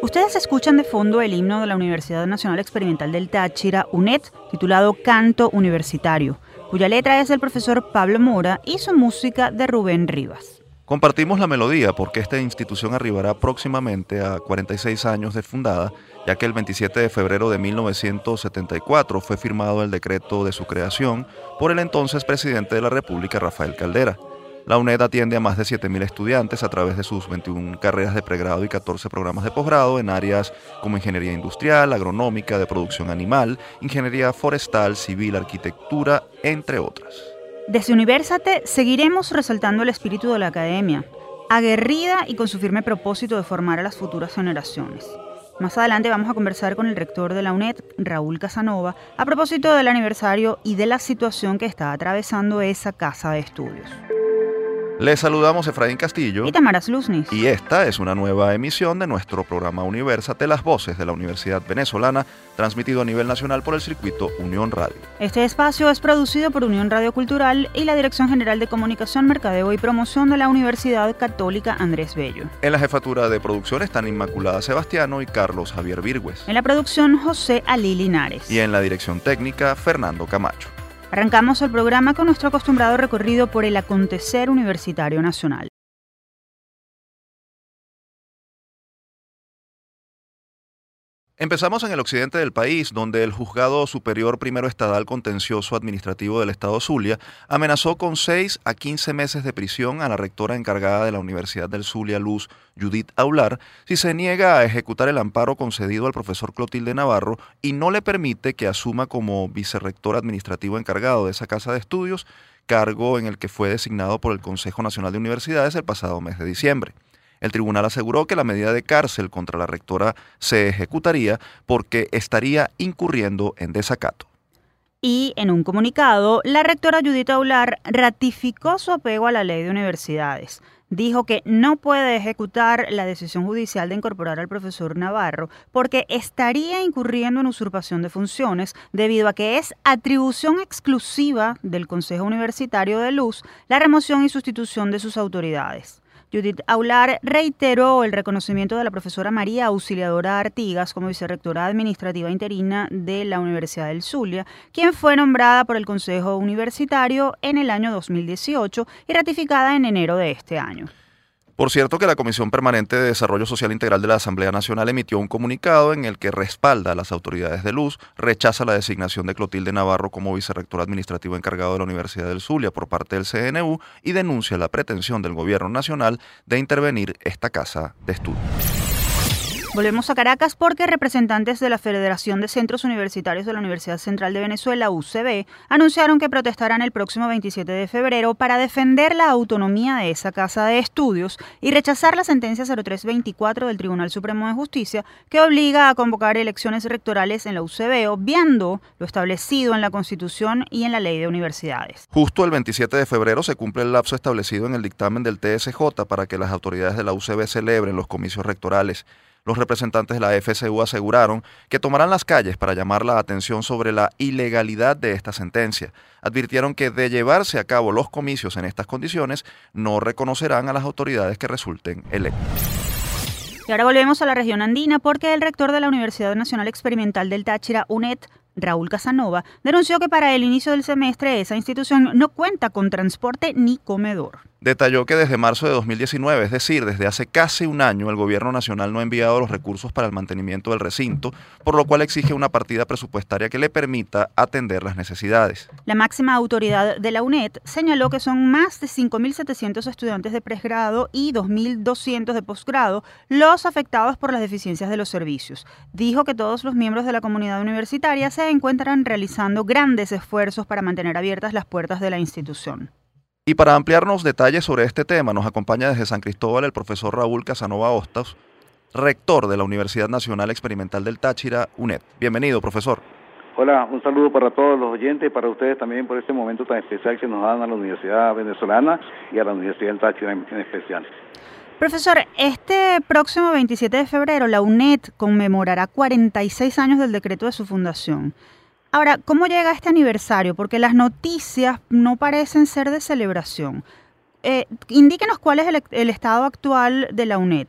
Ustedes escuchan de fondo el himno de la Universidad Nacional Experimental del Táchira, UNED, titulado Canto Universitario, cuya letra es del profesor Pablo Mora y su música de Rubén Rivas. Compartimos la melodía porque esta institución arribará próximamente a 46 años de fundada, ya que el 27 de febrero de 1974 fue firmado el decreto de su creación por el entonces presidente de la República, Rafael Caldera. La UNED atiende a más de 7.000 estudiantes a través de sus 21 carreras de pregrado y 14 programas de posgrado en áreas como ingeniería industrial, agronómica, de producción animal, ingeniería forestal, civil, arquitectura, entre otras. Desde Universate seguiremos resaltando el espíritu de la academia, aguerrida y con su firme propósito de formar a las futuras generaciones. Más adelante vamos a conversar con el rector de la UNED, Raúl Casanova, a propósito del aniversario y de la situación que está atravesando esa casa de estudios. Les saludamos Efraín Castillo y Tamaras Luznis. Y esta es una nueva emisión de nuestro programa Universate, las voces de la Universidad Venezolana, transmitido a nivel nacional por el circuito Unión Radio. Este espacio es producido por Unión Radio Cultural y la Dirección General de Comunicación, Mercadeo y Promoción de la Universidad Católica Andrés Bello. En la jefatura de producción están Inmaculada Sebastiano y Carlos Javier Virgües. En la producción, José Ali Linares. Y en la dirección técnica, Fernando Camacho. Arrancamos el programa con nuestro acostumbrado recorrido por el acontecer universitario nacional. Empezamos en el occidente del país, donde el Juzgado Superior Primero Estadal Contencioso Administrativo del Estado Zulia amenazó con 6 a 15 meses de prisión a la rectora encargada de la Universidad del Zulia Luz, Judith Aular, si se niega a ejecutar el amparo concedido al profesor Clotilde Navarro y no le permite que asuma como vicerrector administrativo encargado de esa casa de estudios, cargo en el que fue designado por el Consejo Nacional de Universidades el pasado mes de diciembre. El tribunal aseguró que la medida de cárcel contra la rectora se ejecutaría porque estaría incurriendo en desacato. Y en un comunicado, la rectora Judith Aular ratificó su apego a la ley de universidades. Dijo que no puede ejecutar la decisión judicial de incorporar al profesor Navarro porque estaría incurriendo en usurpación de funciones debido a que es atribución exclusiva del Consejo Universitario de Luz la remoción y sustitución de sus autoridades. Judith Aular reiteró el reconocimiento de la profesora María Auxiliadora Artigas como vicerrectora administrativa interina de la Universidad del Zulia, quien fue nombrada por el Consejo Universitario en el año 2018 y ratificada en enero de este año. Por cierto que la Comisión Permanente de Desarrollo Social Integral de la Asamblea Nacional emitió un comunicado en el que respalda a las autoridades de luz, rechaza la designación de Clotilde Navarro como vicerrector administrativo encargado de la Universidad del Zulia por parte del CNU y denuncia la pretensión del Gobierno Nacional de intervenir esta casa de estudios. Volvemos a Caracas porque representantes de la Federación de Centros Universitarios de la Universidad Central de Venezuela, UCB, anunciaron que protestarán el próximo 27 de febrero para defender la autonomía de esa casa de estudios y rechazar la sentencia 0324 del Tribunal Supremo de Justicia que obliga a convocar elecciones rectorales en la UCB, obviando lo establecido en la Constitución y en la Ley de Universidades. Justo el 27 de febrero se cumple el lapso establecido en el dictamen del TSJ para que las autoridades de la UCB celebren los comicios rectorales los representantes de la FSU aseguraron que tomarán las calles para llamar la atención sobre la ilegalidad de esta sentencia. Advirtieron que de llevarse a cabo los comicios en estas condiciones, no reconocerán a las autoridades que resulten electas. Y ahora volvemos a la región andina porque el rector de la Universidad Nacional Experimental del Táchira, UNED, Raúl Casanova, denunció que para el inicio del semestre esa institución no cuenta con transporte ni comedor detalló que desde marzo de 2019, es decir, desde hace casi un año, el gobierno nacional no ha enviado los recursos para el mantenimiento del recinto, por lo cual exige una partida presupuestaria que le permita atender las necesidades. La máxima autoridad de la UNED señaló que son más de 5.700 estudiantes de pregrado y 2.200 de posgrado los afectados por las deficiencias de los servicios. Dijo que todos los miembros de la comunidad universitaria se encuentran realizando grandes esfuerzos para mantener abiertas las puertas de la institución. Y para ampliarnos detalles sobre este tema, nos acompaña desde San Cristóbal el profesor Raúl Casanova Hostos, rector de la Universidad Nacional Experimental del Táchira, UNED. Bienvenido, profesor. Hola, un saludo para todos los oyentes y para ustedes también por este momento tan especial que nos dan a la Universidad Venezolana y a la Universidad del Táchira en, especial. Profesor, este próximo 27 de febrero la UNED conmemorará 46 años del decreto de su fundación. Ahora, ¿cómo llega este aniversario? Porque las noticias no parecen ser de celebración. Eh, indíquenos cuál es el, estado actual de la UNED.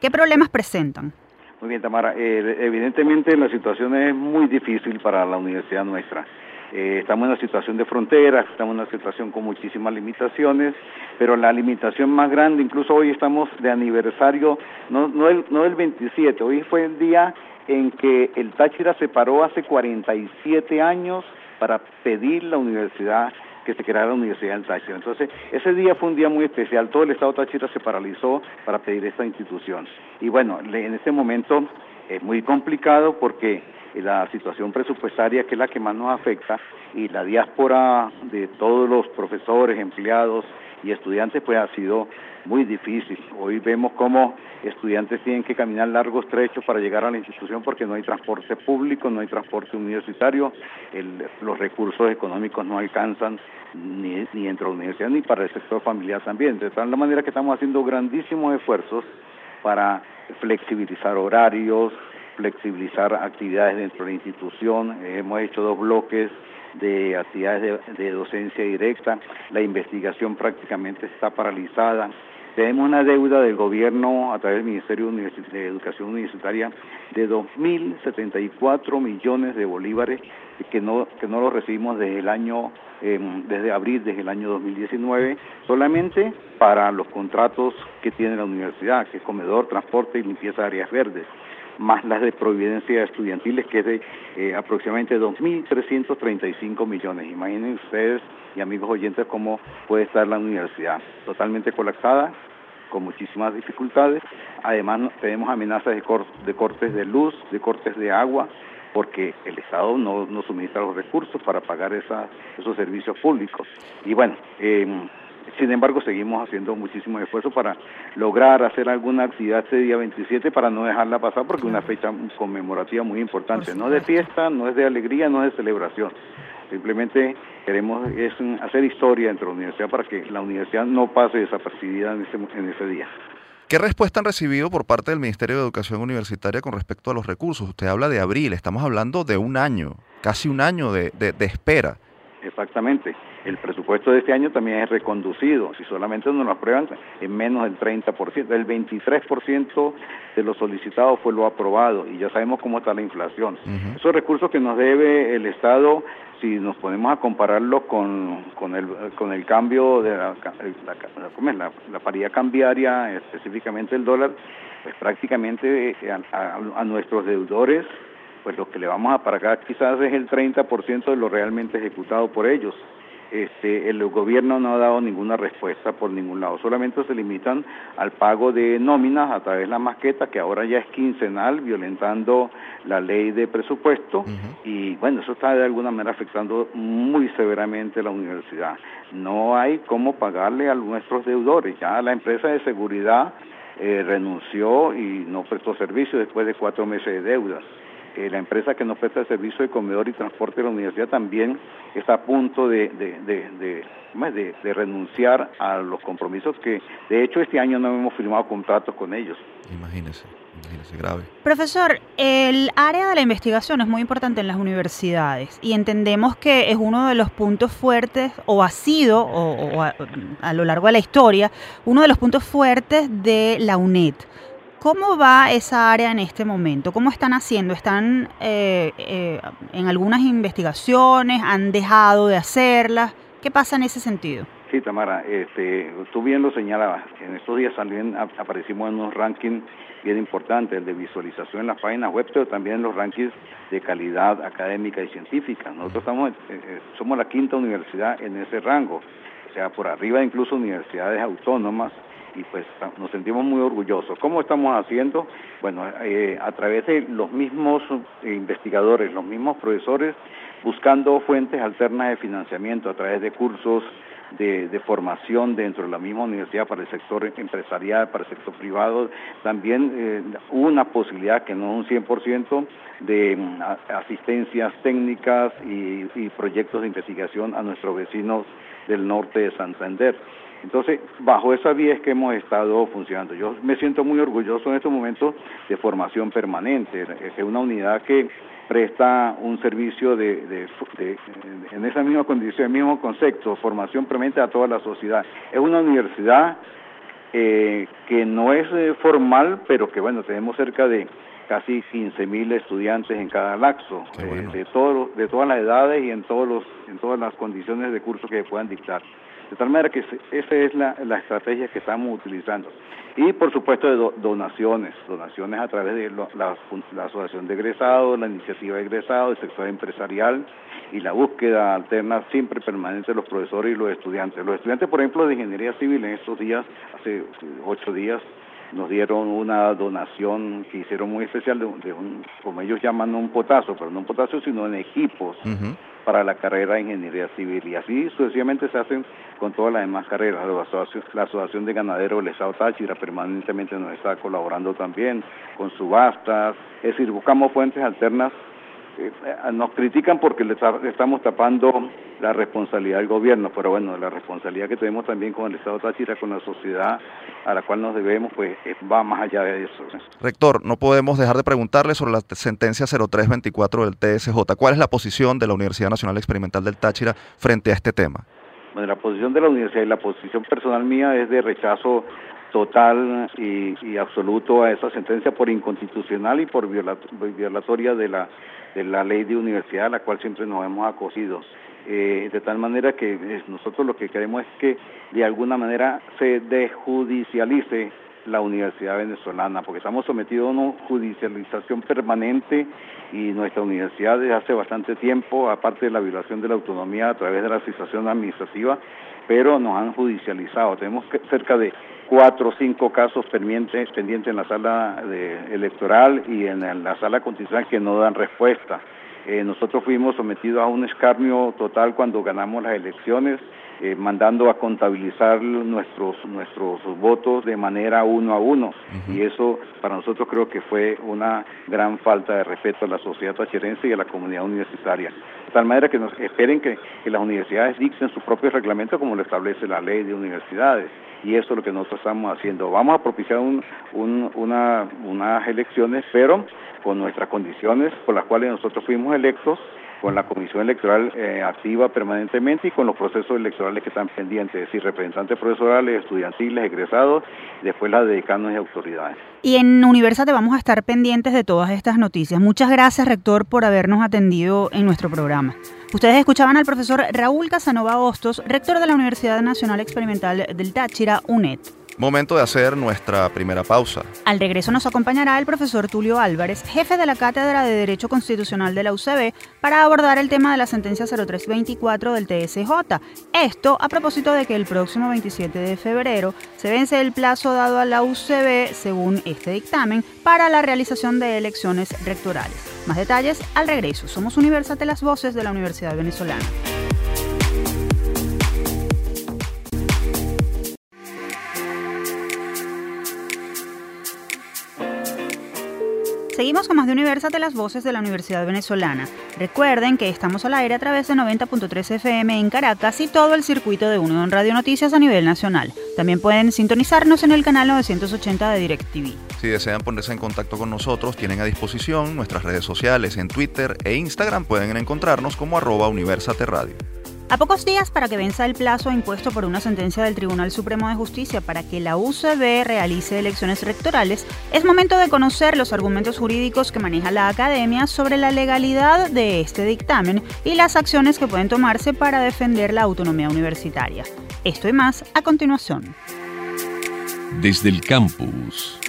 ¿Qué problemas presentan? Muy bien, Tamara. Eh, evidentemente la situación es muy difícil para la universidad nuestra. Eh, estamos en una situación de frontera, estamos en una situación con muchísimas limitaciones, pero la limitación más grande, incluso hoy estamos de aniversario, no, no, el, no el 27, hoy fue el día en que el Táchira se paró hace 47 años para pedir la universidad que se creara la Universidad del Táchira. Entonces, ese día fue un día muy especial. Todo el Estado Táchira se paralizó para pedir esta institución. Y bueno, en este momento es muy complicado porque la situación presupuestaria, que es la que más nos afecta, y la diáspora de todos los profesores, empleados y estudiantes, pues ha sido muy difícil. Hoy vemos cómo estudiantes tienen que caminar largos trechos para llegar a la institución porque no hay transporte público, no hay transporte universitario, los recursos económicos no alcanzan ni, ni dentro de la universidad ni para el sector familiar también. De tal manera que estamos haciendo grandísimos esfuerzos para flexibilizar horarios, flexibilizar actividades dentro de la institución. Hemos hecho dos bloques de actividades de, docencia directa. La investigación prácticamente está paralizada. Tenemos una deuda del gobierno a través del Ministerio de Educación Universitaria de 2.074 millones de bolívares que no, que no lo recibimos desde el año, em, desde abril, desde el año 2019, solamente para los contratos que tiene la universidad, que es comedor, transporte y limpieza de áreas verdes más las de providencia estudiantiles, que es de eh, aproximadamente 2.335 millones. Imaginen ustedes y amigos oyentes cómo puede estar la universidad, totalmente colapsada, con muchísimas dificultades. Además tenemos amenazas de, cortes de luz, de cortes de agua, porque el Estado no, no suministra los recursos para pagar esos servicios públicos. Y bueno, eh, sin embargo, seguimos haciendo muchísimo esfuerzo para lograr hacer alguna actividad este día 27 para no dejarla pasar porque es una fecha conmemorativa muy importante, no de fiesta, no es de alegría, no es de celebración. Simplemente queremos es hacer historia dentro de la universidad para que la universidad no pase desapercibida en ese, en ese día. ¿Qué respuesta han recibido por parte del Ministerio de Educación Universitaria con respecto a los recursos? Usted habla de abril, estamos hablando de un año, casi un año de, de espera. Exactamente. El presupuesto de este año también es reconducido. Si solamente nos lo aprueban, en menos del 30%. El 23% de los solicitados fue lo aprobado y ya sabemos cómo está la inflación. Esos recursos que nos debe el Estado, si nos ponemos a compararlo con, con, el, con el cambio de la, la, la, paridad cambiaria, específicamente el dólar, pues prácticamente eh, a nuestros deudores pues lo que le vamos a pagar quizás es el 30% de lo realmente ejecutado por ellos. Este, el gobierno no ha dado ninguna respuesta por ningún lado, solamente se limitan al pago de nóminas a través de la maqueta, que ahora ya es quincenal, violentando la ley de presupuesto, y bueno, eso está de alguna manera afectando muy severamente a la universidad. No hay cómo pagarle a nuestros deudores, ya la empresa de seguridad eh, renunció y no prestó servicio después de cuatro meses de deudas. Eh, la empresa que nos presta el servicio de comedor y transporte de la universidad también está a punto de, de, renunciar a los compromisos que, de hecho, este año no hemos firmado contratos con ellos. Imagínese, imagínese, grave. Profesor, el área de la investigación es muy importante en las universidades y entendemos que es uno de los puntos fuertes, o ha sido, o, a lo largo de la historia, uno de los puntos fuertes de la UNED. ¿Cómo va esa área en este momento? ¿Cómo están haciendo? ¿Están eh, eh, en algunas investigaciones? ¿Han dejado de hacerlas? ¿Qué pasa en ese sentido? Sí, Tamara, este, tú bien lo señalabas. En estos días también aparecimos en unos rankings bien importantes, el de visualización en las páginas web, pero también en los rankings de calidad académica y científica. Nosotros estamos, eh, somos la quinta universidad en ese rango, o sea, por arriba incluso universidades autónomas y pues nos sentimos muy orgullosos. ¿Cómo estamos haciendo? Bueno, eh, a través de los mismos investigadores, los mismos profesores, buscando fuentes alternas de financiamiento a través de cursos de, formación dentro de la misma universidad para el sector empresarial, para el sector privado. También eh, una posibilidad, que no un 100%, de mm, asistencias técnicas y, y proyectos de investigación a nuestros vecinos del norte de Santander. Entonces, bajo esa vía es que hemos estado funcionando. Yo me siento muy orgulloso en estos momentos de formación permanente, es una unidad que presta un servicio de, en esa misma condición, el mismo concepto, formación permanente a toda la sociedad. Es una universidad eh, que no es eh, formal, pero que bueno, tenemos cerca de casi 15.000 estudiantes en cada laxo, eh, de, todo, de todas las edades y en, todos los, en todas las condiciones de curso que puedan dictar. De tal manera que esa es la, estrategia que estamos utilizando. Y por supuesto de donaciones, donaciones a través de la, Asociación de Egresados, la Iniciativa de Egresados, el sector empresarial y la búsqueda alterna siempre permanente de los profesores y los estudiantes. Los estudiantes, por ejemplo, de Ingeniería Civil en estos días, hace ocho días, nos dieron una donación que hicieron muy especial de, un, como ellos llaman, un potazo, pero no un potazo, sino en equipos para la carrera de Ingeniería Civil. Y así sucesivamente se hacen con todas las demás carreras. La Asociación, la Asociación de Ganaderos del Estado Táchira permanentemente nos está colaborando también con subastas. Es decir, buscamos fuentes alternas nos critican porque le, estamos tapando la responsabilidad del gobierno, pero bueno, la responsabilidad que tenemos también con el Estado Táchira, con la sociedad a la cual nos debemos, pues eh, va más allá de eso. Rector, no podemos dejar de preguntarle sobre la sentencia 0324 del TSJ. ¿Cuál es la posición de la Universidad Nacional Experimental del Táchira frente a este tema? Bueno, la posición de la universidad y la posición personal mía es de rechazo total y, absoluto a esa sentencia por inconstitucional y por violatoria de la, de la ley de universidad a la cual siempre nos hemos acogido. Eh, de tal manera que eh, nosotros lo que queremos es que de alguna manera se desjudicialice la universidad venezolana, porque estamos sometidos a una judicialización permanente y nuestra universidad desde hace bastante tiempo, aparte de la violación de la autonomía a través de la situación administrativa, pero nos han judicializado. Tenemos cerca de cuatro o cinco casos pendientes, pendientes en la sala electoral y en la sala constitucional que no dan respuesta. Eh, nosotros fuimos sometidos a un escarnio total cuando ganamos las elecciones, eh, mandando a contabilizar nuestros nuestros votos de manera uno a uno. Y eso para nosotros creo que fue una gran falta de respeto a la sociedad tacherense y a la comunidad universitaria. De tal manera que nos esperen que, que las universidades dicten su propio reglamento como lo establece la ley de universidades y eso es lo que nosotros estamos haciendo. Vamos a propiciar un, una, unas elecciones, pero con nuestras condiciones por las cuales nosotros fuimos electos, con la comisión electoral eh, activa permanentemente y con los procesos electorales que están pendientes, es decir, representantes profesorales, estudiantiles, egresados, después las decanos y autoridades. Y en Universate vamos a estar pendientes de todas estas noticias. Muchas gracias, rector, por habernos atendido en nuestro programa. Ustedes escuchaban al profesor Raúl Casanova Hostos, rector de la Universidad Nacional Experimental del Táchira, UNED. Momento de hacer nuestra primera pausa. Al regreso nos acompañará el profesor Tulio Álvarez, jefe de la Cátedra de Derecho Constitucional de la UCB, para abordar el tema de la sentencia 0324 del TSJ. Esto a propósito de que el próximo 27 de febrero se vence el plazo dado a la UCB, según este dictamen, para la realización de elecciones rectorales. Más detalles al regreso. Somos Universate las Voces de la Universidad Venezolana. Seguimos con más de Universate las voces de la Universidad Venezolana. Recuerden que estamos al aire a través de 90.3 FM en Caracas y todo el circuito de Unión Radio Noticias a nivel nacional. También pueden sintonizarnos en el canal 980 de DirecTV. Si desean ponerse en contacto con nosotros, tienen a disposición nuestras redes sociales en Twitter e Instagram. Pueden encontrarnos como arroba Universate Radio. A pocos días para que venza el plazo impuesto por una sentencia del Tribunal Supremo de Justicia para que la UCB realice elecciones rectorales, es momento de conocer los argumentos jurídicos que maneja la academia sobre la legalidad de este dictamen y las acciones que pueden tomarse para defender la autonomía universitaria. Esto y más a continuación. Desde el campus.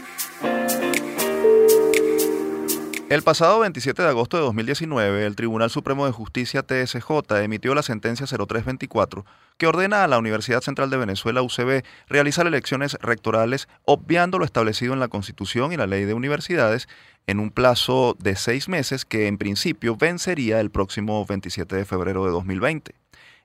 El pasado 27 de agosto de 2019, el Tribunal Supremo de Justicia TSJ emitió la sentencia 0324 que ordena a la Universidad Central de Venezuela UCB realizar elecciones rectorales obviando lo establecido en la Constitución y la Ley de Universidades en un plazo de seis meses que en principio vencería el próximo 27 de febrero de 2020.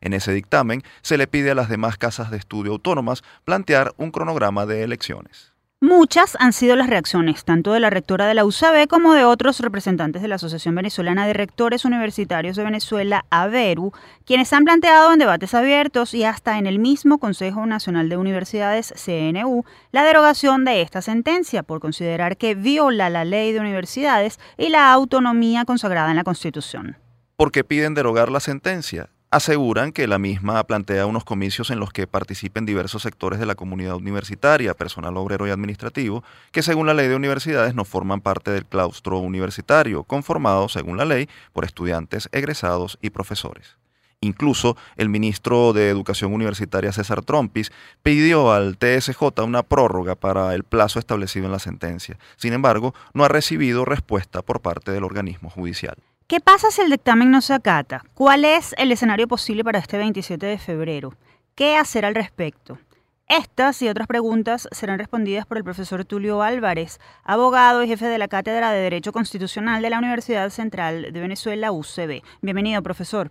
En ese dictamen se le pide a las demás casas de estudio autónomas plantear un cronograma de elecciones. Muchas han sido las reacciones, tanto de la rectora de la USAB como de otros representantes de la Asociación Venezolana de Rectores Universitarios de Venezuela, AVERU, quienes han planteado en debates abiertos y hasta en el mismo Consejo Nacional de Universidades, CNU, la derogación de esta sentencia por considerar que viola la ley de universidades y la autonomía consagrada en la Constitución. ¿Por qué piden derogar la sentencia? Aseguran que la misma plantea unos comicios en los que participen diversos sectores de la comunidad universitaria, personal obrero y administrativo, que según la ley de universidades no forman parte del claustro universitario, conformado, según la ley, por estudiantes egresados y profesores. Incluso el ministro de Educación Universitaria César Trompis pidió al TSJ una prórroga para el plazo establecido en la sentencia. Sin embargo, no ha recibido respuesta por parte del organismo judicial. ¿Qué pasa si el dictamen no se acata? ¿Cuál es el escenario posible para este 27 de febrero? ¿Qué hacer al respecto? Estas y otras preguntas serán respondidas por el profesor Tulio Álvarez, abogado y jefe de la Cátedra de Derecho Constitucional de la Universidad Central de Venezuela, UCB. Bienvenido, profesor.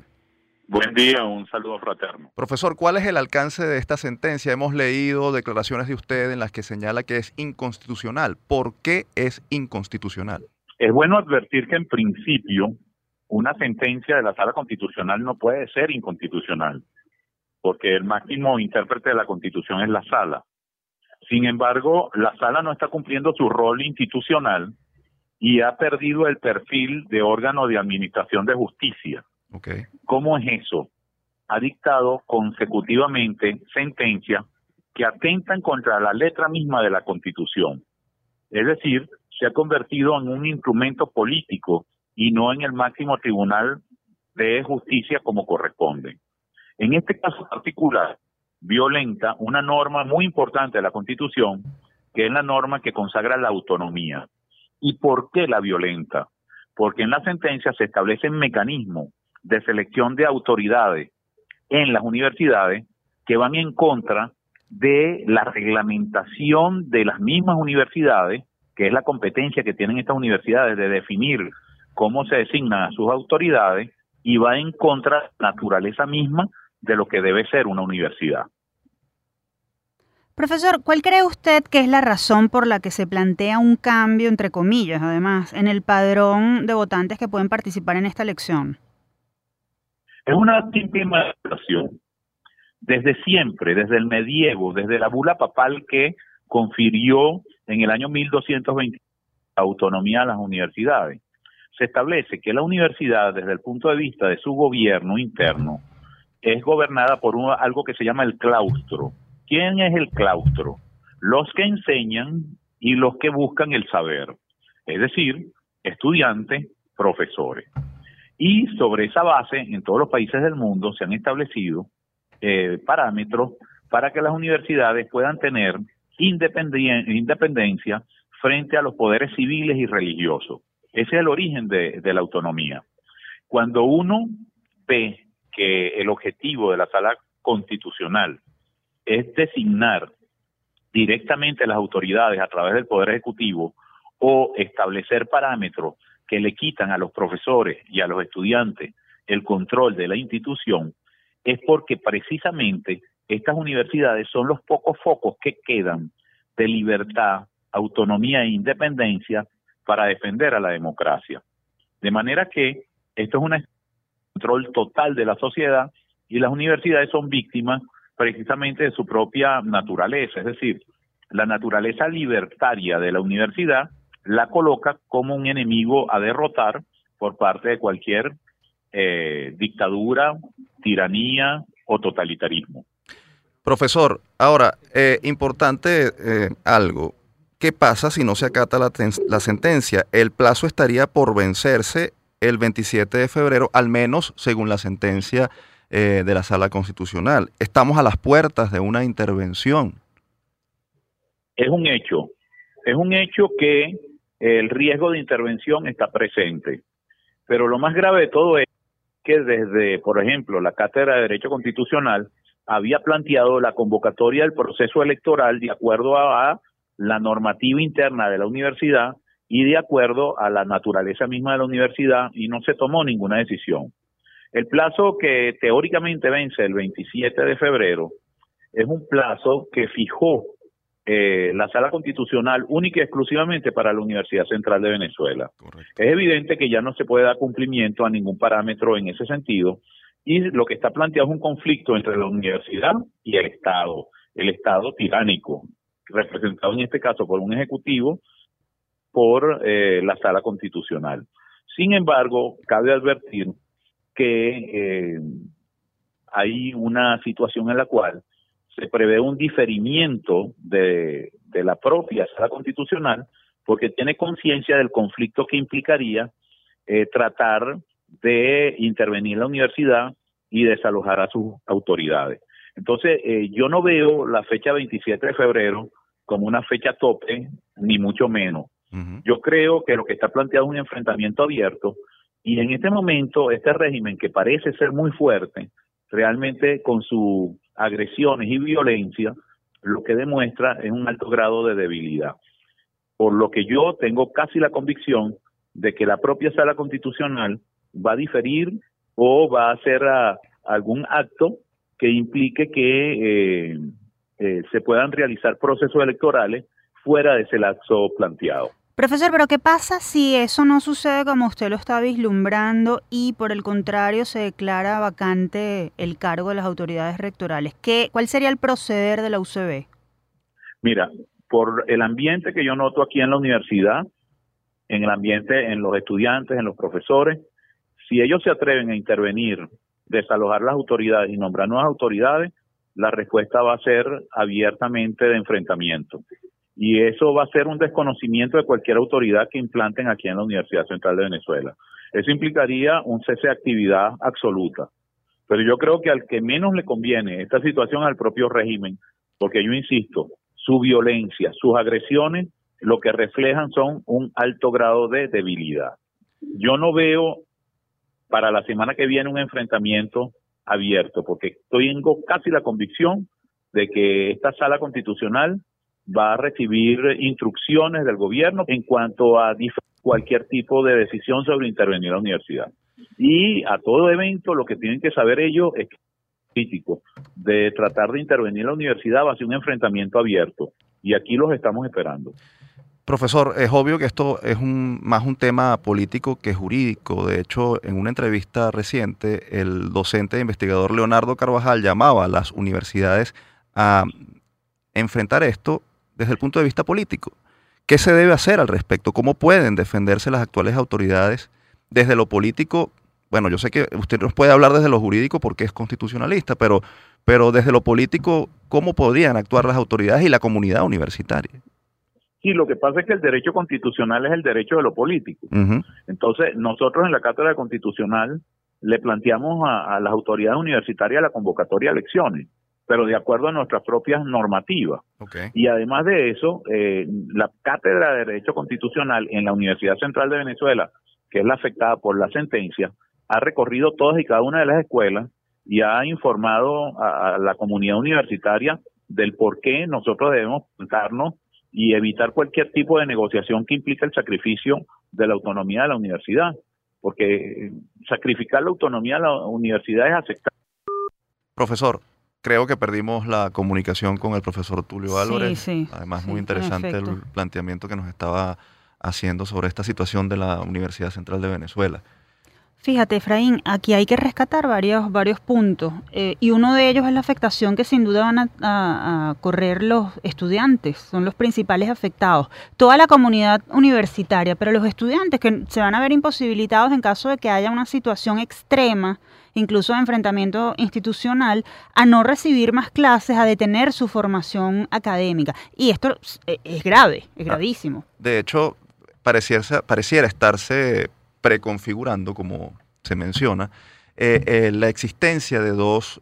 Buen día, un saludo fraterno. Profesor, ¿cuál es el alcance de esta sentencia? Hemos leído declaraciones de usted en las que señala que es inconstitucional. ¿Por qué es inconstitucional? Es bueno advertir que en principio una sentencia de la sala constitucional no puede ser inconstitucional, porque el máximo intérprete de la constitución es la sala. Sin embargo, la sala no está cumpliendo su rol institucional y ha perdido el perfil de órgano de administración de justicia. Okay. ¿Cómo es eso? Ha dictado consecutivamente sentencias que atentan contra la letra misma de la Constitución. Es decir, se ha convertido en un instrumento político y no en el máximo tribunal de justicia como corresponde. En este caso particular, violenta una norma muy importante de la Constitución, que es la norma que consagra la autonomía. ¿Y por qué la violenta? Porque en la sentencia se establecen mecanismos de selección de autoridades en las universidades que van en contra de la reglamentación de las mismas universidades, que es la competencia que tienen estas universidades de definir cómo se designan a sus autoridades y va en contra de la naturaleza misma de lo que debe ser una universidad. Profesor, ¿cuál cree usted que es la razón por la que se plantea un cambio, entre comillas, además, en el padrón de votantes que pueden participar en esta elección? Es una simple manifestación. Desde siempre, desde el medievo, desde la bula papal que confirió en el año 1220 autonomía a las universidades, se establece que la universidad, desde el punto de vista de su gobierno interno, es gobernada por algo que se llama el claustro. ¿Quién es el claustro? Los que enseñan y los que buscan el saber, es decir, estudiantes, profesores. Y sobre esa base, en todos los países del mundo se han establecido eh, parámetros para que las universidades puedan tener independencia frente a los poderes civiles y religiosos. Ese es el origen de, la autonomía. Cuando uno ve que el objetivo de la sala constitucional es designar directamente las autoridades a través del Poder Ejecutivo o establecer parámetros que le quitan a los profesores y a los estudiantes el control de la institución, es porque precisamente estas universidades son los pocos focos que quedan de libertad, autonomía e independencia para defender a la democracia. De manera que esto es un control total de la sociedad y las universidades son víctimas precisamente de su propia naturaleza, es decir, la naturaleza libertaria de la universidad la coloca como un enemigo a derrotar por parte de cualquier eh, dictadura, tiranía o totalitarismo. Profesor, ahora, eh, importante eh, algo. ¿Qué pasa si no se acata la, sentencia? El plazo estaría por vencerse el 27 de febrero, al menos según la sentencia eh, de la Sala Constitucional. Estamos a las puertas de una intervención. Es un hecho, es un hecho que el riesgo de intervención está presente. Pero lo más grave de todo es que desde, por ejemplo, la Cátedra de Derecho Constitucional había planteado la convocatoria del proceso electoral de acuerdo a la normativa interna de la universidad y de acuerdo a la naturaleza misma de la universidad y no se tomó ninguna decisión. El plazo que teóricamente vence el 27 de febrero es un plazo que fijó eh, la sala constitucional única y exclusivamente para la Universidad Central de Venezuela. Es evidente que ya no se puede dar cumplimiento a ningún parámetro en ese sentido y lo que está planteado es un conflicto entre la universidad y el Estado, el Estado tiránico, representado en este caso por un ejecutivo, por eh, la sala constitucional. Sin embargo, cabe advertir que eh, hay una situación en la cual se prevé un diferimiento de, la propia sala constitucional porque tiene conciencia del conflicto que implicaría eh, tratar de intervenir la universidad y desalojar a sus autoridades. Entonces, eh, yo no veo la fecha 27 de febrero como una fecha tope, ni mucho menos. Yo creo que lo que está planteado es un enfrentamiento abierto y en este momento este régimen que parece ser muy fuerte, realmente con sus agresiones y violencia, lo que demuestra es un alto grado de debilidad. Por lo que yo tengo casi la convicción de que la propia sala constitucional va a diferir o va a hacer ah, algún acto que implique que eh, eh, se puedan realizar procesos electorales fuera de ese lapso planteado. Profesor, pero ¿qué pasa si eso no sucede como usted lo está vislumbrando y por el contrario se declara vacante el cargo de las autoridades rectorales? ¿Qué, ¿Cuál sería el proceder de la UCB? Mira, por el ambiente que yo noto aquí en la universidad, en el ambiente, en los estudiantes, en los profesores, si ellos se atreven a intervenir, desalojar las autoridades y nombrar nuevas autoridades, la respuesta va a ser abiertamente de enfrentamiento y eso va a ser un desconocimiento de cualquier autoridad que implanten aquí en la Universidad Central de Venezuela. Eso implicaría un cese de actividad absoluta. Pero yo creo que al que menos le conviene esta situación al propio régimen, porque yo insisto, su violencia, sus agresiones, lo que reflejan son un alto grado de debilidad. Yo no veo para la semana que viene un enfrentamiento abierto, porque tengo casi la convicción de que esta sala constitucional va a recibir instrucciones del gobierno en cuanto a cualquier tipo de decisión sobre intervenir la universidad. Y a todo evento lo que tienen que saber ellos es crítico de tratar de intervenir la universidad va a ser un enfrentamiento abierto y aquí los estamos esperando. Profesor, es obvio que esto es un, más un tema político que jurídico. De hecho, en una entrevista reciente, el docente e investigador Leonardo Carvajal llamaba a las universidades a enfrentar esto desde el punto de vista político. ¿Qué se debe hacer al respecto? ¿Cómo pueden defenderse las actuales autoridades desde lo político? Bueno, yo sé que usted nos puede hablar desde lo jurídico porque es constitucionalista, pero, pero desde lo político, ¿cómo podrían actuar las autoridades y la comunidad universitaria? Sí, lo que pasa es que el derecho constitucional es el derecho de lo político. Entonces, nosotros en la Cátedra Constitucional le planteamos a, a las autoridades universitarias la convocatoria a elecciones pero de acuerdo a nuestras propias normativas. Y además de eso, eh, la Cátedra de Derecho Constitucional en la Universidad Central de Venezuela, que es la afectada por la sentencia, ha recorrido todas y cada una de las escuelas y ha informado a, la comunidad universitaria del por qué nosotros debemos plantarnos y evitar cualquier tipo de negociación que implique el sacrificio de la autonomía de la universidad, porque sacrificar la autonomía de la universidad es aceptar. Profesor, creo que perdimos la comunicación con el profesor Tulio Álvarez. Sí, sí, Además, muy interesante el planteamiento que nos estaba haciendo sobre esta situación de la Universidad Central de Venezuela. Fíjate, Efraín, aquí hay que rescatar varios, varios puntos eh, y uno de ellos es la afectación que sin duda van a, correr los estudiantes, son los principales afectados, toda la comunidad universitaria, pero los estudiantes que se van a ver imposibilitados en caso de que haya una situación extrema, incluso de enfrentamiento institucional, a no recibir más clases, a detener su formación académica. Y esto es grave, es ah, gravísimo. De hecho, pareciera, pareciera estarse preconfigurando, como se menciona, eh, eh, la existencia de dos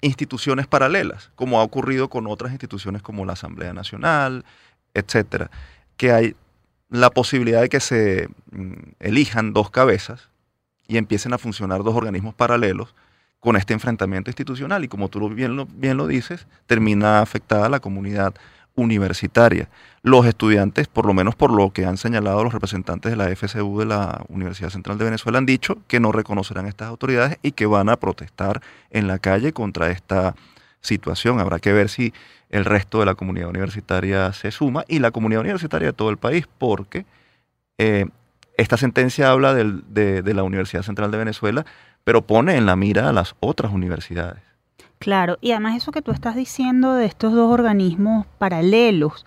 instituciones paralelas, como ha ocurrido con otras instituciones como la Asamblea Nacional, etcétera, que hay la posibilidad de que se mm, elijan dos cabezas y empiecen a funcionar dos organismos paralelos con este enfrentamiento institucional. Y como tú bien lo, bien lo dices, termina afectada la comunidad universitaria. Los estudiantes, por lo menos por lo que han señalado los representantes de la FCU de la Universidad Central de Venezuela, han dicho que no reconocerán estas autoridades y que van a protestar en la calle contra esta situación. Habrá que ver si el resto de la comunidad universitaria se suma y la comunidad universitaria de todo el país, porque eh, esta sentencia habla de, de la Universidad Central de Venezuela, pero pone en la mira a las otras universidades. Claro, y además eso que tú estás diciendo de estos dos organismos paralelos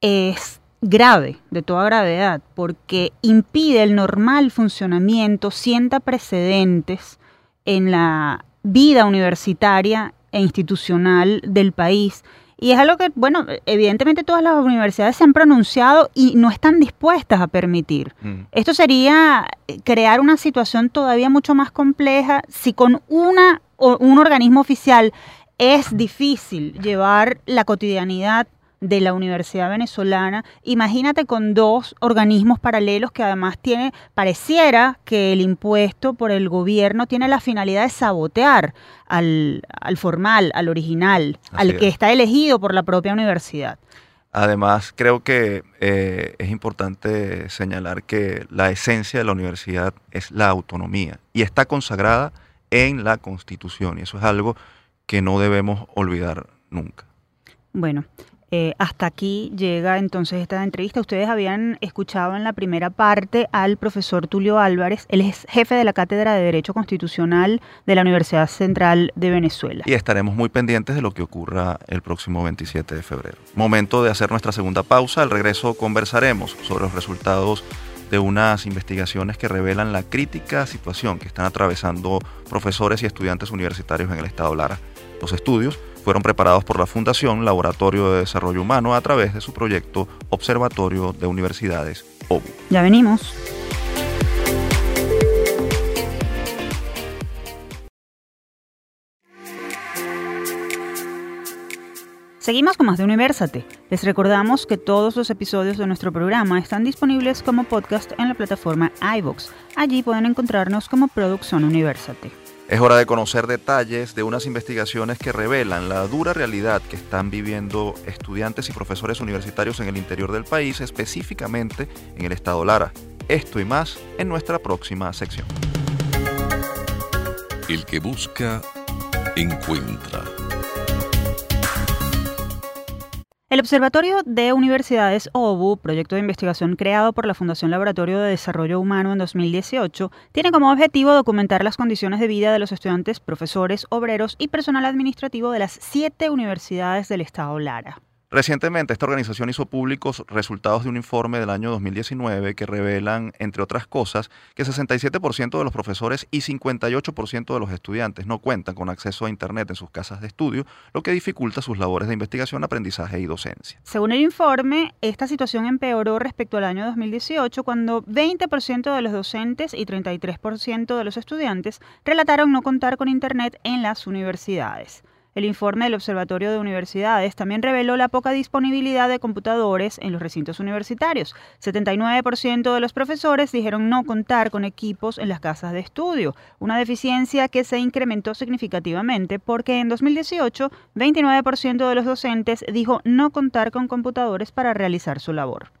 es grave, de toda gravedad, porque impide el normal funcionamiento, sienta precedentes en la vida universitaria e institucional del país. Y es algo que, bueno, evidentemente todas las universidades se han pronunciado y no están dispuestas a permitir. Mm. Esto sería crear una situación todavía mucho más compleja si con una, un organismo oficial es difícil llevar la cotidianidad de la Universidad Venezolana. Imagínate con dos organismos paralelos que además tiene, pareciera que el impuesto por el gobierno tiene la finalidad de sabotear al, formal, al original, al que está elegido por la propia universidad. Además, creo que eh, es importante señalar que la esencia de la universidad es la autonomía y está consagrada en la Constitución y eso es algo que no debemos olvidar nunca. Bueno, eh, hasta aquí llega entonces esta entrevista. Ustedes habían escuchado en la primera parte al profesor Tulio Álvarez, él es jefe de la Cátedra de Derecho Constitucional de la Universidad Central de Venezuela. Y estaremos muy pendientes de lo que ocurra el próximo 27 de febrero. Momento de hacer nuestra segunda pausa. Al regreso conversaremos sobre los resultados de unas investigaciones que revelan la crítica situación que están atravesando profesores y estudiantes universitarios en el estado Lara. Los estudios fueron preparados por la Fundación Laboratorio de Desarrollo Humano a través de su proyecto Observatorio de Universidades OBU. Ya venimos. Seguimos con más de Universate. Les recordamos que todos los episodios de nuestro programa están disponibles como podcast en la plataforma iVoox. Allí pueden encontrarnos como Producción Universate. Es hora de conocer detalles de unas investigaciones que revelan la dura realidad que están viviendo estudiantes y profesores universitarios en el interior del país, específicamente en el estado Lara. Esto y más en nuestra próxima sección. El que busca, encuentra. El Observatorio de Universidades OBU, proyecto de investigación creado por la Fundación Laboratorio de Desarrollo Humano en 2018, tiene como objetivo documentar las condiciones de vida de los estudiantes, profesores, obreros y personal administrativo de las siete universidades del estado Lara. Recientemente esta organización hizo públicos resultados de un informe del año 2019 que revelan, entre otras cosas, que 67% de los profesores y 58% de los estudiantes no cuentan con acceso a Internet en sus casas de estudio, lo que dificulta sus labores de investigación, aprendizaje y docencia. Según el informe, esta situación empeoró respecto al año 2018 cuando 20% de los docentes y 33% de los estudiantes relataron no contar con Internet en las universidades. El informe del Observatorio de Universidades también reveló la poca disponibilidad de computadores en los recintos universitarios. 79% de los profesores dijeron no contar con equipos en las casas de estudio, una deficiencia que se incrementó significativamente porque en 2018 29% de los docentes dijo no contar con computadores para realizar su labor.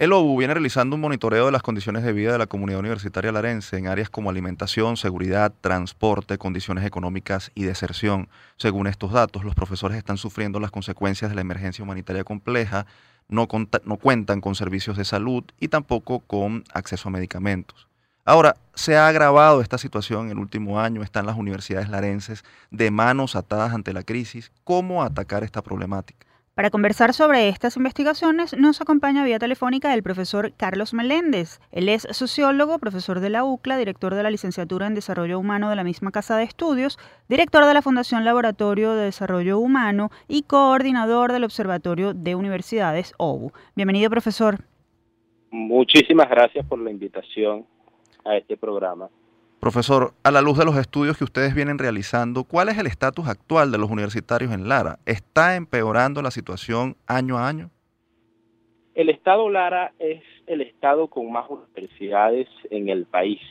El OBU viene realizando un monitoreo de las condiciones de vida de la comunidad universitaria larense en áreas como alimentación, seguridad, transporte, condiciones económicas y deserción. Según estos datos, los profesores están sufriendo las consecuencias de la emergencia humanitaria compleja, no, no cuentan con servicios de salud y tampoco con acceso a medicamentos. Ahora, se ha agravado esta situación en el último año, están las universidades larenses de manos atadas ante la crisis. ¿Cómo atacar esta problemática? Para conversar sobre estas investigaciones nos acompaña vía telefónica el profesor Carlos Meléndez. Él es sociólogo, profesor de la UCLA, director de la licenciatura en Desarrollo Humano de la misma Casa de Estudios, director de la Fundación Laboratorio de Desarrollo Humano y coordinador del Observatorio de Universidades OBU. Bienvenido, profesor. Muchísimas gracias por la invitación a este programa. Profesor, a la luz de los estudios que ustedes vienen realizando, ¿cuál es el estatus actual de los universitarios en Lara? ¿Está empeorando la situación año a año? El estado Lara es el estado con más universidades en el país.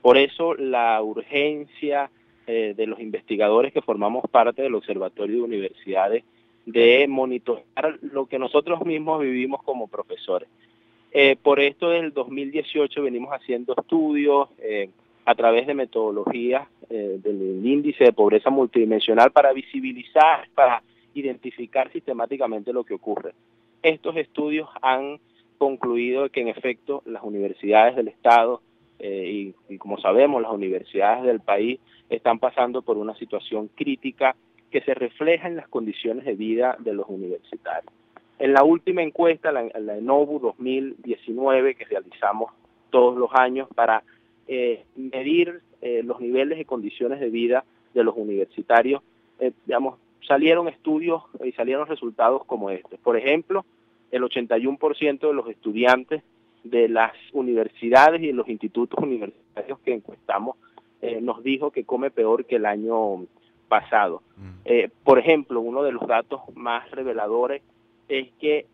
Por eso la urgencia eh, de los investigadores que formamos parte del Observatorio de Universidades de monitorear lo que nosotros mismos vivimos como profesores. Eh, por esto, del 2018 venimos haciendo estudios, eh, a través de metodologías eh, del índice de pobreza multidimensional para visibilizar, para identificar sistemáticamente lo que ocurre. Estos estudios han concluido que en efecto las universidades del Estado y, y, como sabemos las universidades del país están pasando por una situación crítica que se refleja en las condiciones de vida de los universitarios. En la última encuesta, la, la ENOVU 2019, que realizamos todos los años para eh, medir eh, los niveles y condiciones de vida de los universitarios, eh, digamos, salieron estudios y salieron resultados como estos. Por ejemplo, el 81% de los estudiantes de las universidades y de los institutos universitarios que encuestamos eh, nos dijo que come peor que el año pasado. Eh, por ejemplo, uno de los datos más reveladores es que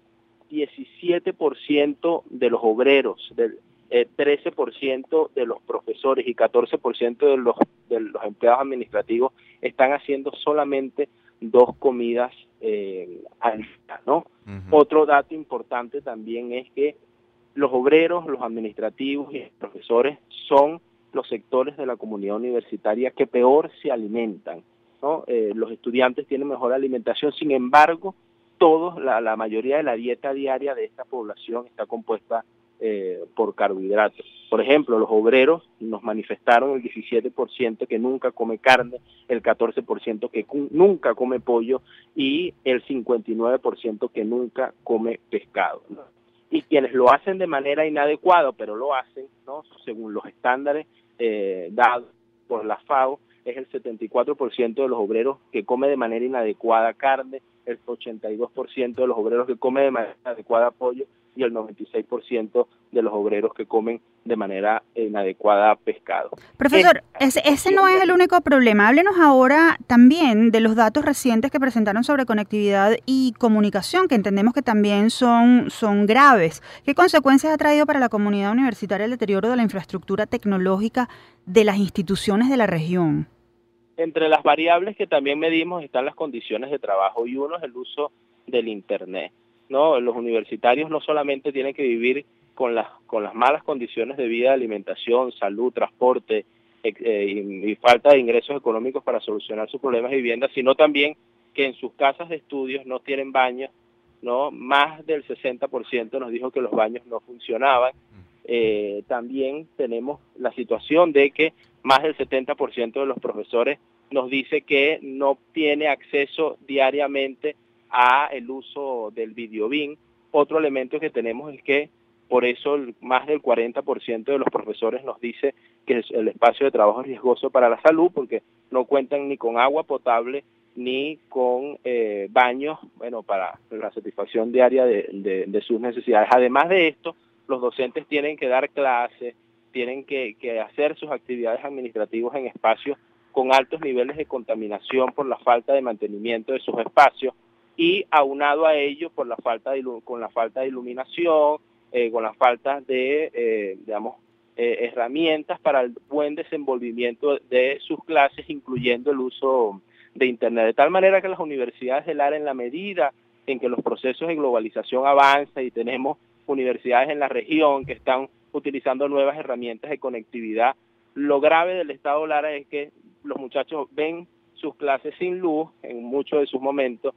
17% de los obreros, del eh, 13% de los profesores y 14% de los, de los empleados administrativos están haciendo solamente dos comidas eh, al día, ¿no? Otro dato importante también es que los obreros, los administrativos y los profesores son los sectores de la comunidad universitaria que peor se alimentan. ¿no? Eh, los estudiantes tienen mejor alimentación, sin embargo, todos, la, la, mayoría de la dieta diaria de esta población está compuesta eh, por carbohidratos. Por ejemplo, los obreros nos manifestaron el 17% que nunca come carne, el 14% que nunca come pollo y el 59% que nunca come pescado. Y quienes lo hacen de manera inadecuada, pero lo hacen ¿no? según los estándares eh, dados por la FAO, es el 74% de los obreros que come de manera inadecuada carne, el 82% de los obreros que come de manera inadecuada pollo y el 96% de los obreros que comen de manera inadecuada pescado. Profesor, ese, ese no es el único problema. Háblenos ahora también de los datos recientes que presentaron sobre conectividad y comunicación, que entendemos que también son, son graves. ¿Qué consecuencias ha traído para la comunidad universitaria el deterioro de la infraestructura tecnológica de las instituciones de la región? Entre las variables que también medimos están las condiciones de trabajo y uno es el uso del Internet. ¿No? Los universitarios no solamente tienen que vivir con las, con las malas condiciones de vida, alimentación, salud, transporte eh, y, falta de ingresos económicos para solucionar sus problemas de vivienda, sino también que en sus casas de estudios no tienen baños, ¿no? Más del 60% nos dijo que los baños no funcionaban. Eh, también tenemos la situación de que más del 70% de los profesores nos dice que no tiene acceso diariamente a el uso del videobin. Otro elemento que tenemos es que por eso más del 40% de los profesores nos dice que el espacio de trabajo es riesgoso para la salud porque no cuentan ni con agua potable ni con eh, baños, bueno, para la satisfacción diaria de, sus necesidades. Además de esto, los docentes tienen que dar clases, tienen que hacer sus actividades administrativas en espacios con altos niveles de contaminación por la falta de mantenimiento de sus espacios y aunado a ello por la falta de, con la falta de iluminación, eh, con la falta de, eh, digamos, eh, herramientas para el buen desenvolvimiento de sus clases, incluyendo el uso de Internet. De tal manera que las universidades del área, en la medida en que los procesos de globalización avanzan y tenemos universidades en la región que están utilizando nuevas herramientas de conectividad, lo grave del Estado Lara es que los muchachos ven sus clases sin luz en muchos de sus momentos,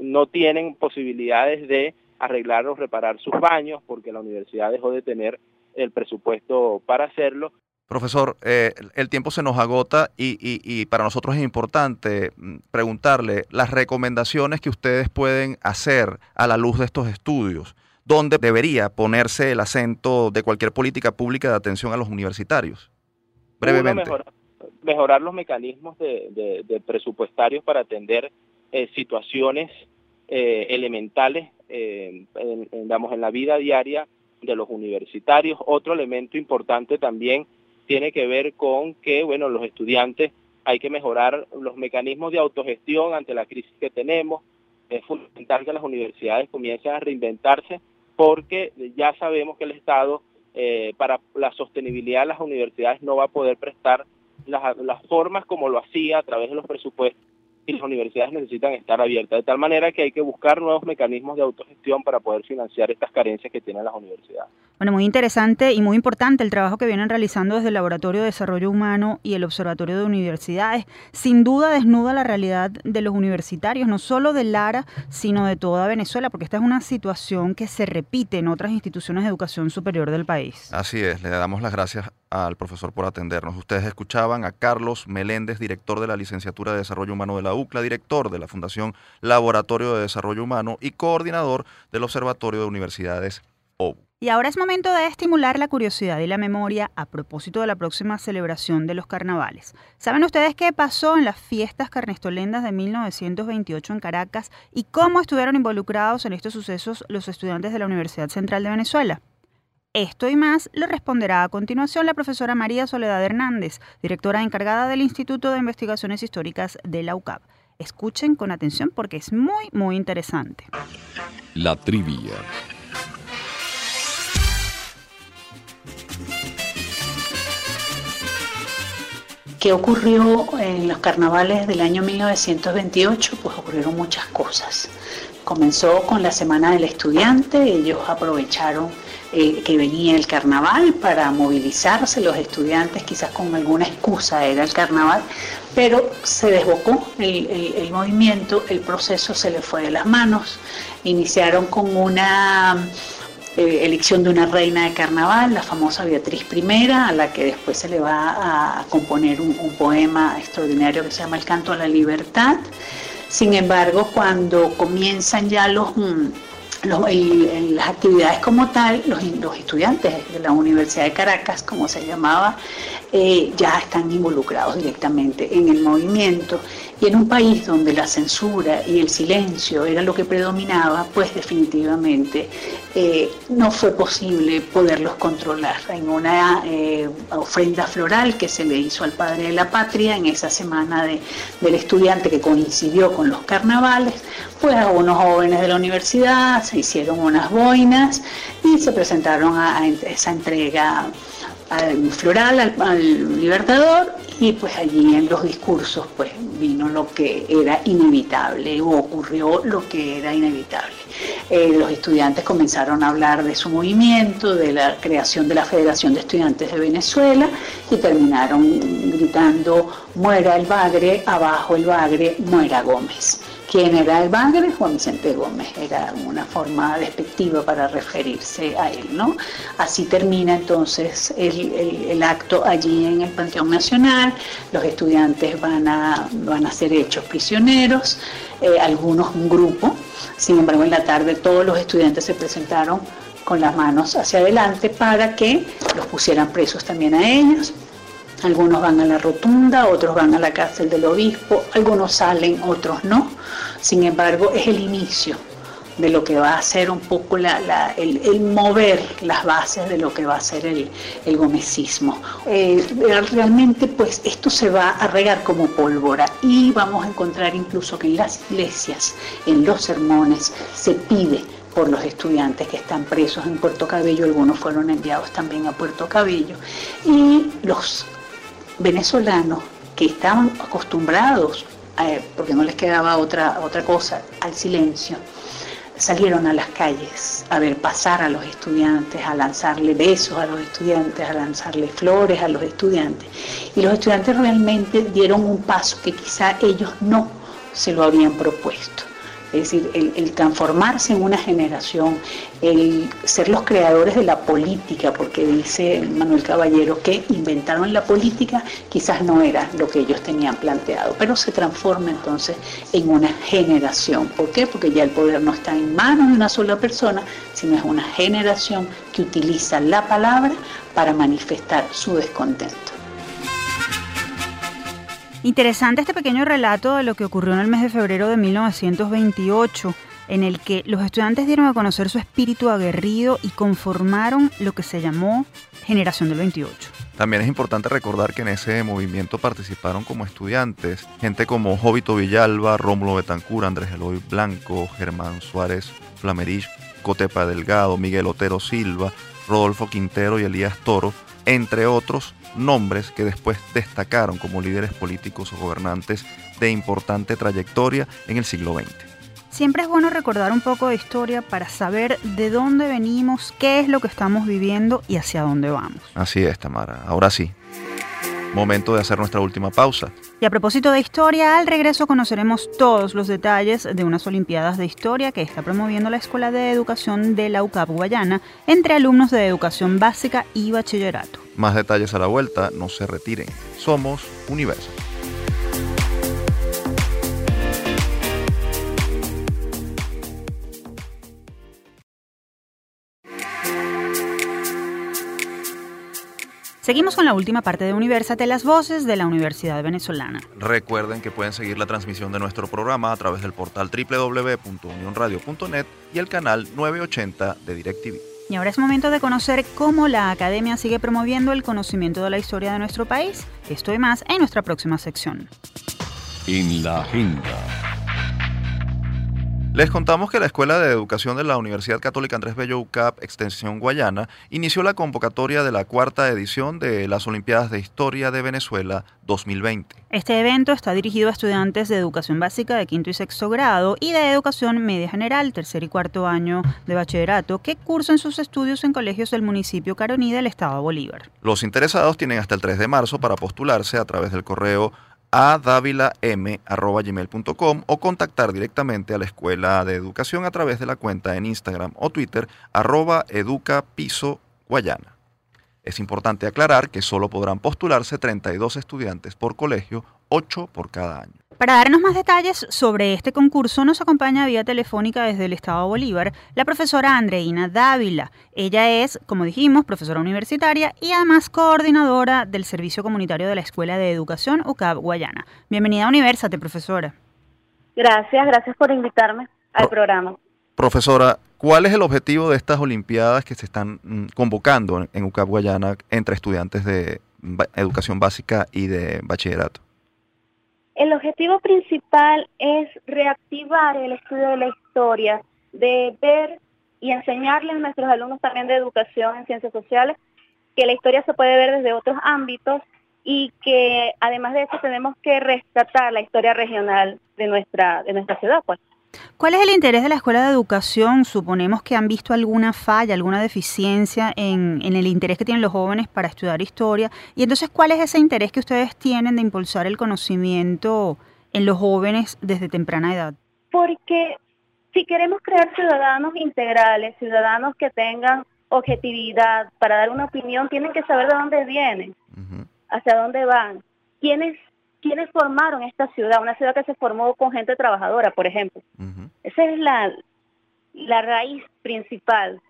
no tienen posibilidades de arreglar o reparar sus baños porque la universidad dejó de tener el presupuesto para hacerlo. Profesor, eh, el tiempo se nos agota y, y, y, para nosotros es importante preguntarle las recomendaciones que ustedes pueden hacer a la luz de estos estudios. ¿Dónde debería ponerse el acento de cualquier política pública de atención a los universitarios? Brevemente. Mejorar, mejorar, los mecanismos de, de, de presupuestarios para atender eh, situaciones eh, elementales eh, en, digamos, en la vida diaria de los universitarios. Otro elemento importante también tiene que ver con que, bueno, los estudiantes hay que mejorar los mecanismos de autogestión ante la crisis que tenemos. Es fundamental que las universidades comiencen a reinventarse porque ya sabemos que el Estado, para la sostenibilidad de las universidades, no va a poder prestar las formas como lo hacía a través de los presupuestos y las universidades necesitan estar abiertas, de tal manera que hay que buscar nuevos mecanismos de autogestión para poder financiar estas carencias que tienen las universidades. Bueno, muy interesante y muy importante el trabajo que vienen realizando desde el Laboratorio de Desarrollo Humano y el Observatorio de Universidades. Sin duda desnuda la realidad de los universitarios, no solo de Lara, sino de toda Venezuela, porque esta es una situación que se repite en otras instituciones de educación superior del país. Así es, le damos las gracias al profesor por atendernos. Ustedes escuchaban a Carlos Meléndez, director de la Licenciatura de Desarrollo Humano de la UCLA, director de la Fundación Laboratorio de Desarrollo Humano y coordinador del Observatorio de Universidades OBU. Y ahora es momento de estimular la curiosidad y la memoria a propósito de la próxima celebración de los carnavales. ¿Saben ustedes qué pasó en las fiestas carnestolendas de 1928 en Caracas y cómo estuvieron involucrados en estos sucesos los estudiantes de la Universidad Central de Venezuela? Esto y más lo responderá a continuación la profesora María Soledad Hernández, directora encargada del Instituto de Investigaciones Históricas de la UCAP. Escuchen con atención porque es muy, muy interesante. La trivia. ¿Qué ocurrió en los carnavales del año 1928? Pues ocurrieron muchas cosas. Comenzó con la Semana del Estudiante, ellos aprovecharon eh, que venía el carnaval para movilizarse los estudiantes, quizás con alguna excusa era el carnaval, pero se desbocó el, movimiento, el proceso se le fue de las manos, iniciaron con una eh, elección de una reina de carnaval, la famosa Beatriz I, a la que después se le va a componer un, poema extraordinario que se llama El canto a la libertad. Sin embargo, cuando comienzan ya los... Mm, las actividades como tal, los, los, estudiantes de la Universidad de Caracas, como se llamaba, eh, ya están involucrados directamente en el movimiento y en un país donde la censura y el silencio era lo que predominaba, pues definitivamente eh, no fue posible poderlos controlar. En una eh, ofrenda floral que se le hizo al padre de la patria en esa semana del estudiante que coincidió con los carnavales, pues algunos jóvenes de la universidad se hicieron unas boinas y se presentaron a, esa entrega floral al Libertador y pues allí en los discursos pues vino lo que era inevitable o ocurrió lo que era inevitable. Eh, los estudiantes comenzaron a hablar de su movimiento, de la creación de la Federación de Estudiantes de Venezuela y terminaron gritando muera el Bagre, abajo el Bagre, muera Gómez. ¿Quién era el Bagre? Juan Vicente Gómez. Era una forma despectiva para referirse a él, ¿no? Así termina entonces el, acto allí en el Panteón Nacional. Los estudiantes van a, van a ser hechos prisioneros, eh, algunos un grupo. Sin embargo, en la tarde todos los estudiantes se presentaron con las manos hacia adelante para que los pusieran presos también a ellos. Algunos van a la rotunda, otros van a la cárcel del obispo, algunos salen, otros no. Sin embargo, es el inicio de lo que va a ser un poco el, mover las bases de lo que va a ser el, el gomecismo. Eh, realmente pues esto se va a regar como pólvora y vamos a encontrar incluso que en las iglesias, en los sermones, se pide por los estudiantes que están presos en Puerto Cabello, algunos fueron enviados también a Puerto Cabello, y los venezolanos que estaban acostumbrados, porque no les quedaba otra, otra cosa, al silencio, salieron a las calles a ver pasar a los estudiantes, a lanzarle besos a los estudiantes, a lanzarle flores a los estudiantes. Y los estudiantes realmente dieron un paso que quizá ellos no se lo habían propuesto es decir, el, transformarse en una generación, el ser los creadores de la política, porque dice Manuel Caballero que inventaron la política, quizás no era lo que ellos tenían planteado, pero se transforma entonces en una generación. ¿Por qué? Porque ya el poder no está en manos de una sola persona, sino es una generación que utiliza la palabra para manifestar su descontento. Interesante este pequeño relato de lo que ocurrió en el mes de febrero de 1928, en el que los estudiantes dieron a conocer su espíritu aguerrido y conformaron lo que se llamó Generación del 28. También es importante recordar que en ese movimiento participaron como estudiantes gente como Jovito Villalba, Rómulo Betancur, Andrés Eloy Blanco, Germán Suárez Flamerich, Cotepa Delgado, Miguel Otero Silva, Rodolfo Quintero y Elías Toro, entre otros nombres que después destacaron como líderes políticos o gobernantes de importante trayectoria en el siglo XX. Siempre es bueno recordar un poco de historia para saber de dónde venimos, qué es lo que estamos viviendo y hacia dónde vamos. Así es, Tamara. Ahora sí, momento de hacer nuestra última pausa. Y a propósito de historia, al regreso conoceremos todos los detalles de unas Olimpiadas de Historia que está promoviendo la Escuela de Educación de la UCAP Guayana entre alumnos de educación básica y bachillerato. Más detalles a la vuelta, no se retiren. Somos Universo. Seguimos con la última parte de Universate, las voces de la Universidad Venezolana. Recuerden que pueden seguir la transmisión de nuestro programa a través del portal www.unionradio.net y el canal 980 de DirecTV. Y ahora es momento de conocer cómo la academia sigue promoviendo el conocimiento de la historia de nuestro país. Esto y más en nuestra próxima sección. En la agenda. Les contamos que la Escuela de Educación de la Universidad Católica Andrés Bello UCAP Extensión Guayana inició la convocatoria de la cuarta edición de las Olimpiadas de Historia de Venezuela 2020. Este evento está dirigido a estudiantes de educación básica de quinto y sexto grado y de educación media general, tercer y cuarto año de bachillerato, que cursan sus estudios en colegios del municipio Caroní del estado Bolívar. Los interesados tienen hasta el 3 de marzo para postularse a través del correo a davilam.gmail.com o contactar directamente a la Escuela de Educación a través de la cuenta en Instagram o Twitter arroba educapiso guayana. Es importante aclarar que solo podrán postularse 32 estudiantes por colegio, 8 por cada año. Para darnos más detalles sobre este concurso nos acompaña vía telefónica desde el Estado Bolívar la profesora Andreina Dávila. Ella es, como dijimos, profesora universitaria y además coordinadora del Servicio Comunitario de la Escuela de Educación UCAB Guayana. Bienvenida a Universate, profesora. Gracias, gracias por invitarme al programa. Profesora, ¿cuál es el objetivo de estas Olimpiadas que se están mm, convocando en UCAB Guayana entre estudiantes de educación básica y de bachillerato? El objetivo principal es reactivar el estudio de la historia, de ver y enseñarles a nuestros alumnos también de educación en ciencias sociales que la historia se puede ver desde otros ámbitos y que además de eso tenemos que rescatar la historia regional de nuestra de nuestra ciudad, pues. ¿Cuál es el interés de la Escuela de Educación? Suponemos que han visto alguna falla, alguna deficiencia en, en, el interés que tienen los jóvenes para estudiar historia. Y entonces, ¿cuál es ese interés que ustedes tienen de impulsar el conocimiento en los jóvenes desde temprana edad? Porque si queremos crear ciudadanos integrales, ciudadanos que tengan objetividad para dar una opinión, tienen que saber de dónde vienen, hacia dónde van, quiénes quiénes formaron esta ciudad, una ciudad que se formó con gente trabajadora, por ejemplo. Esa es la, la raíz principal,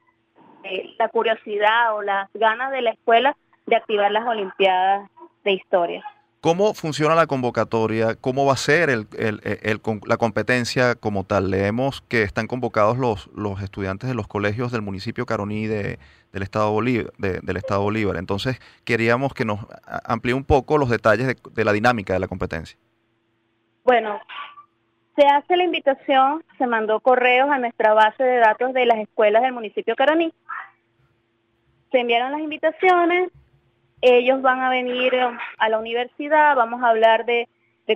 la curiosidad o las ganas de la escuela de activar las Olimpiadas de Historia. ¿Cómo funciona la convocatoria? ¿Cómo va a ser el, la competencia como tal? Leemos que están convocados los, los estudiantes de los colegios del municipio Caroní de, del, estado Bolívar, del estado Bolívar. Entonces, queríamos que nos amplíe un poco los detalles de, de la dinámica de la competencia. Bueno, se hace la invitación, se mandó correos a nuestra base de datos de las escuelas del municipio Caroní. Se enviaron las invitaciones, ellos van a venir a la universidad, vamos a hablar de,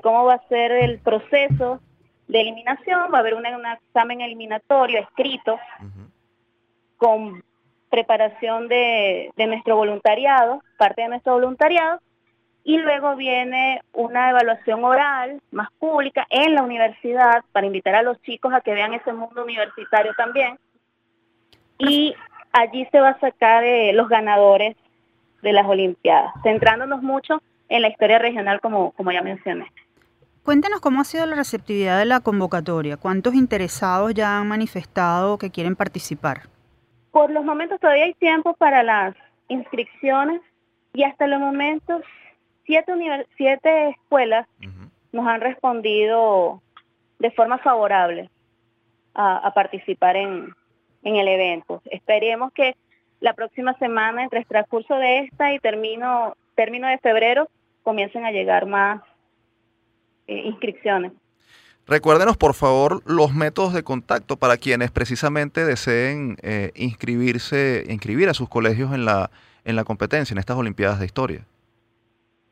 cómo va a ser el proceso de eliminación, va a haber un, examen eliminatorio escrito con preparación de, de nuestro voluntariado, parte de nuestro voluntariado, y luego viene una evaluación oral más pública en la universidad para invitar a los chicos a que vean ese mundo universitario también. Y allí se va a sacar eh, los ganadores de las Olimpiadas, centrándonos mucho en la historia regional como, como ya mencioné. Cuéntenos cómo ha sido la receptividad de la convocatoria, cuántos interesados ya han manifestado que quieren participar. Por los momentos todavía hay tiempo para las inscripciones y hasta los momentos siete, siete escuelas nos han respondido de forma favorable a, participar en, en el evento. Esperemos que la próxima semana, entre el transcurso de esta y termino, término de febrero, comiencen a llegar más eh, inscripciones. Recuérdenos, por favor, los métodos de contacto para quienes precisamente deseen eh, inscribirse, inscribir a sus colegios en la, en la competencia, en estas Olimpiadas de Historia?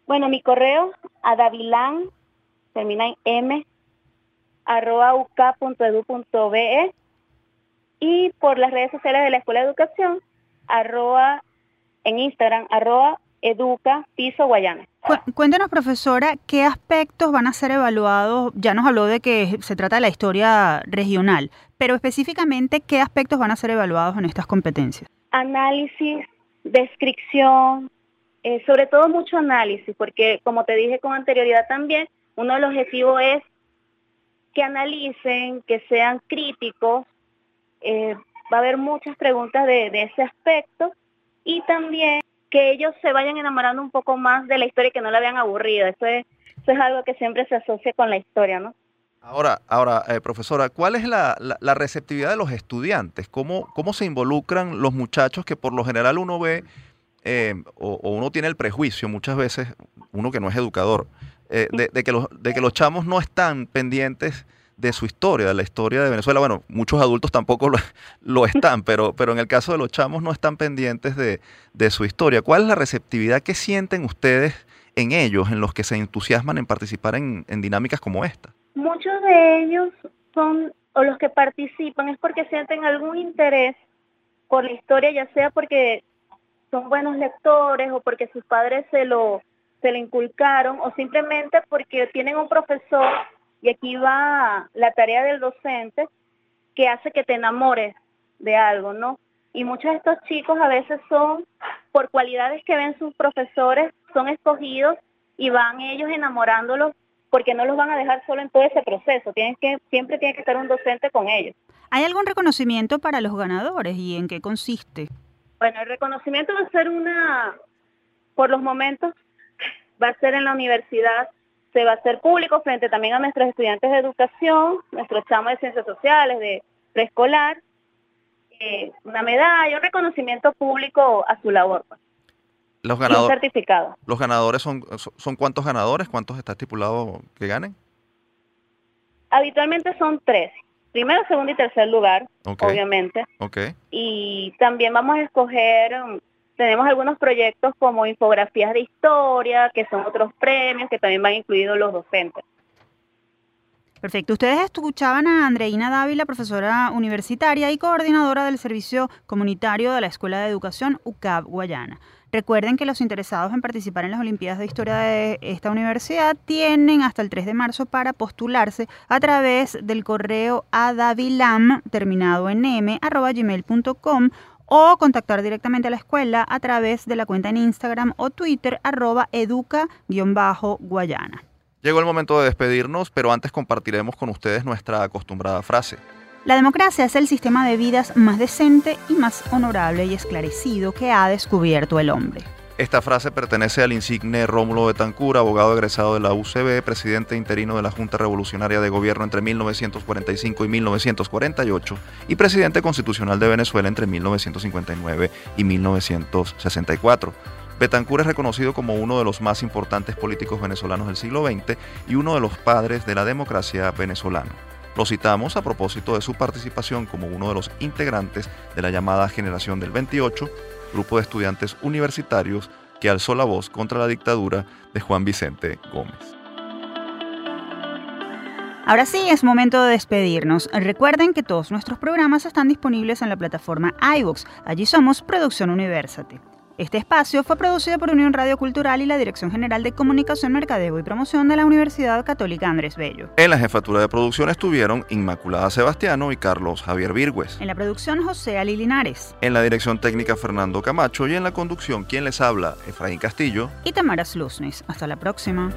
Bueno, mi correo a davilán, termina en m, arroba uk.edu.be y por las redes sociales de la Escuela de Educación, arroba en Instagram, arroba educa piso guayana. Cuéntenos, profesora, ¿qué aspectos van a ser evaluados? Ya nos habló de que se trata de la historia regional, pero específicamente, ¿qué aspectos van a ser evaluados en estas competencias? Análisis, descripción, eh, sobre todo mucho análisis, porque como te dije con anterioridad también, uno de los objetivos es que analicen, que sean críticos, eh, va a haber muchas preguntas de, de ese aspecto y también que ellos se vayan enamorando un poco más de la historia y que no la vean aburrida. Eso es, eso es algo que siempre se asocia con la historia, ¿no? Ahora, ahora eh, profesora, ¿cuál es la, la, receptividad de los estudiantes? ¿Cómo, ¿Cómo se involucran los muchachos que por lo general uno ve eh, o, uno tiene el prejuicio muchas veces, uno que no es educador, eh, de, que los, de que los chamos no están pendientes de su historia, de la historia de Venezuela. Bueno, muchos adultos tampoco lo, están, pero, pero en el caso de los chamos no están pendientes de, su historia. ¿Cuál es la receptividad que sienten ustedes en ellos, en los que se entusiasman en participar en, dinámicas como esta? Muchos de ellos son, o los que participan, es porque sienten algún interés por la historia, ya sea porque son buenos lectores o porque sus padres se lo, se lo inculcaron o simplemente porque tienen un profesor y aquí va la tarea del docente que hace que te enamores de algo, ¿no? Y muchos de estos chicos a veces son, por cualidades que ven sus profesores, son escogidos y van ellos enamorándolos porque no los van a dejar solo en todo ese proceso. Tienen que, siempre tiene que estar un docente con ellos. ¿Hay algún reconocimiento para los ganadores y en qué consiste? Bueno, el reconocimiento va a ser una, por los momentos, va a ser en la universidad se va a hacer público frente también a nuestros estudiantes de educación, nuestros chamos de ciencias sociales, de preescolar, eh, una medalla, un reconocimiento público a su labor. Pues. Los ganadores, certificado. ¿Los ganadores son, son cuántos ganadores? ¿Cuántos está estipulado que ganen? Habitualmente son tres. Primero, segundo y tercer lugar, obviamente. Okay. Y también vamos a escoger tenemos algunos proyectos como infografías de historia, que son otros premios que también van incluidos los docentes. Perfecto. Ustedes escuchaban a Andreina Dávila, profesora universitaria y coordinadora del Servicio Comunitario de la Escuela de Educación UCAB Guayana. Recuerden que los interesados en participar en las Olimpiadas de Historia de esta universidad tienen hasta el 3 de marzo para postularse a través del correo adavilam, terminado en m, arroba gmail.com o contactar directamente a la escuela a través de la cuenta en Instagram o Twitter arroba educa-guayana. Llegó el momento de despedirnos, pero antes compartiremos con ustedes nuestra acostumbrada frase. La democracia es el sistema de vidas más decente y más honorable y esclarecido que ha descubierto el hombre. Esta frase pertenece al insigne Rómulo Betancourt, abogado egresado de la UCB, presidente interino de la Junta Revolucionaria de Gobierno entre 1945 y 1948 y presidente constitucional de Venezuela entre 1959 y 1964. Betancourt es reconocido como uno de los más importantes políticos venezolanos del siglo XX y uno de los padres de la democracia venezolana. Lo citamos a propósito de su participación como uno de los integrantes de la llamada Generación del 28, grupo de estudiantes universitarios que alzó la voz contra la dictadura de Juan Vicente Gómez. Ahora sí, es momento de despedirnos. Recuerden que todos nuestros programas están disponibles en la plataforma iVoox. Allí somos Producción Universate. Este espacio fue producido por Unión Radio Cultural y la Dirección General de Comunicación, Mercadeo y Promoción de la Universidad Católica Andrés Bello. En la jefatura de producción estuvieron Inmaculada Sebastiano y Carlos Javier Virgües. En la producción José Ali Linares. En la dirección técnica Fernando Camacho y en la conducción quien les habla Efraín Castillo y Tamara Slusnes. Hasta la próxima.